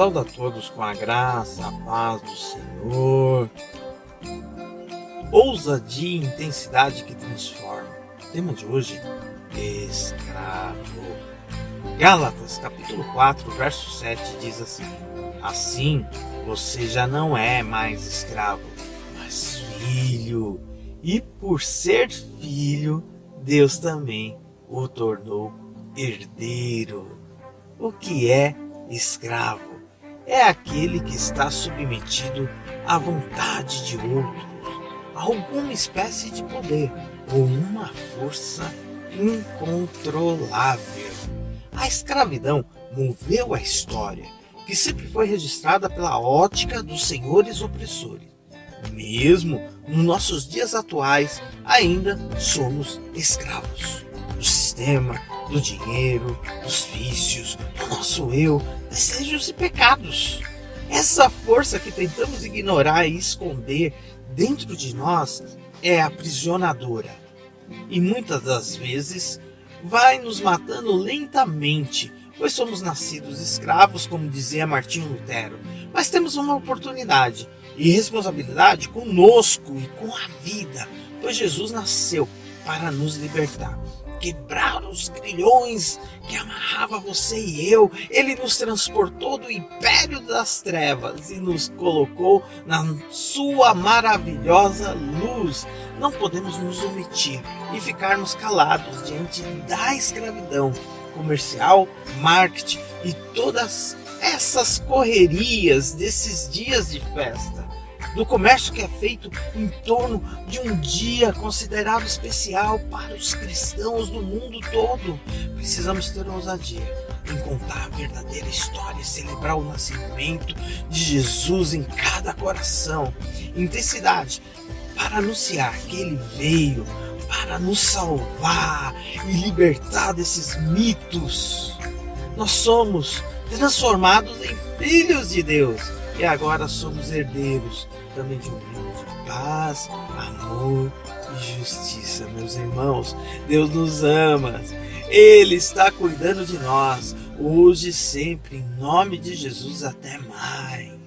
Saúde a todos com a graça, a paz do Senhor. Ousadia e intensidade que transforma. O tema de hoje: escravo. Gálatas, capítulo 4, verso 7 diz assim: Assim você já não é mais escravo, mas filho. E por ser filho, Deus também o tornou herdeiro. O que é escravo? É aquele que está submetido à vontade de outros, a alguma espécie de poder ou uma força incontrolável. A escravidão moveu a história, que sempre foi registrada pela ótica dos senhores opressores. Mesmo nos nossos dias atuais, ainda somos escravos sistema, do dinheiro, dos vícios, do nosso eu, desejos e pecados. Essa força que tentamos ignorar e esconder dentro de nós é aprisionadora e muitas das vezes vai nos matando lentamente, pois somos nascidos escravos, como dizia Martinho Lutero. Mas temos uma oportunidade e responsabilidade conosco e com a vida, pois Jesus nasceu para nos libertar quebrar os grilhões que amarrava você e eu. Ele nos transportou do império das trevas e nos colocou na sua maravilhosa luz. Não podemos nos omitir e ficarmos calados diante da escravidão comercial, marketing e todas essas correrias desses dias de festa do comércio que é feito em torno de um dia considerado especial para os cristãos do mundo todo. Precisamos ter ousadia em contar a verdadeira história, celebrar o nascimento de Jesus em cada coração. Intensidade para anunciar que ele veio para nos salvar e libertar desses mitos. Nós somos transformados em filhos de Deus e agora somos herdeiros também de um reino de paz, amor e justiça, meus irmãos. Deus nos ama, Ele está cuidando de nós, hoje e sempre, em nome de Jesus, até mais.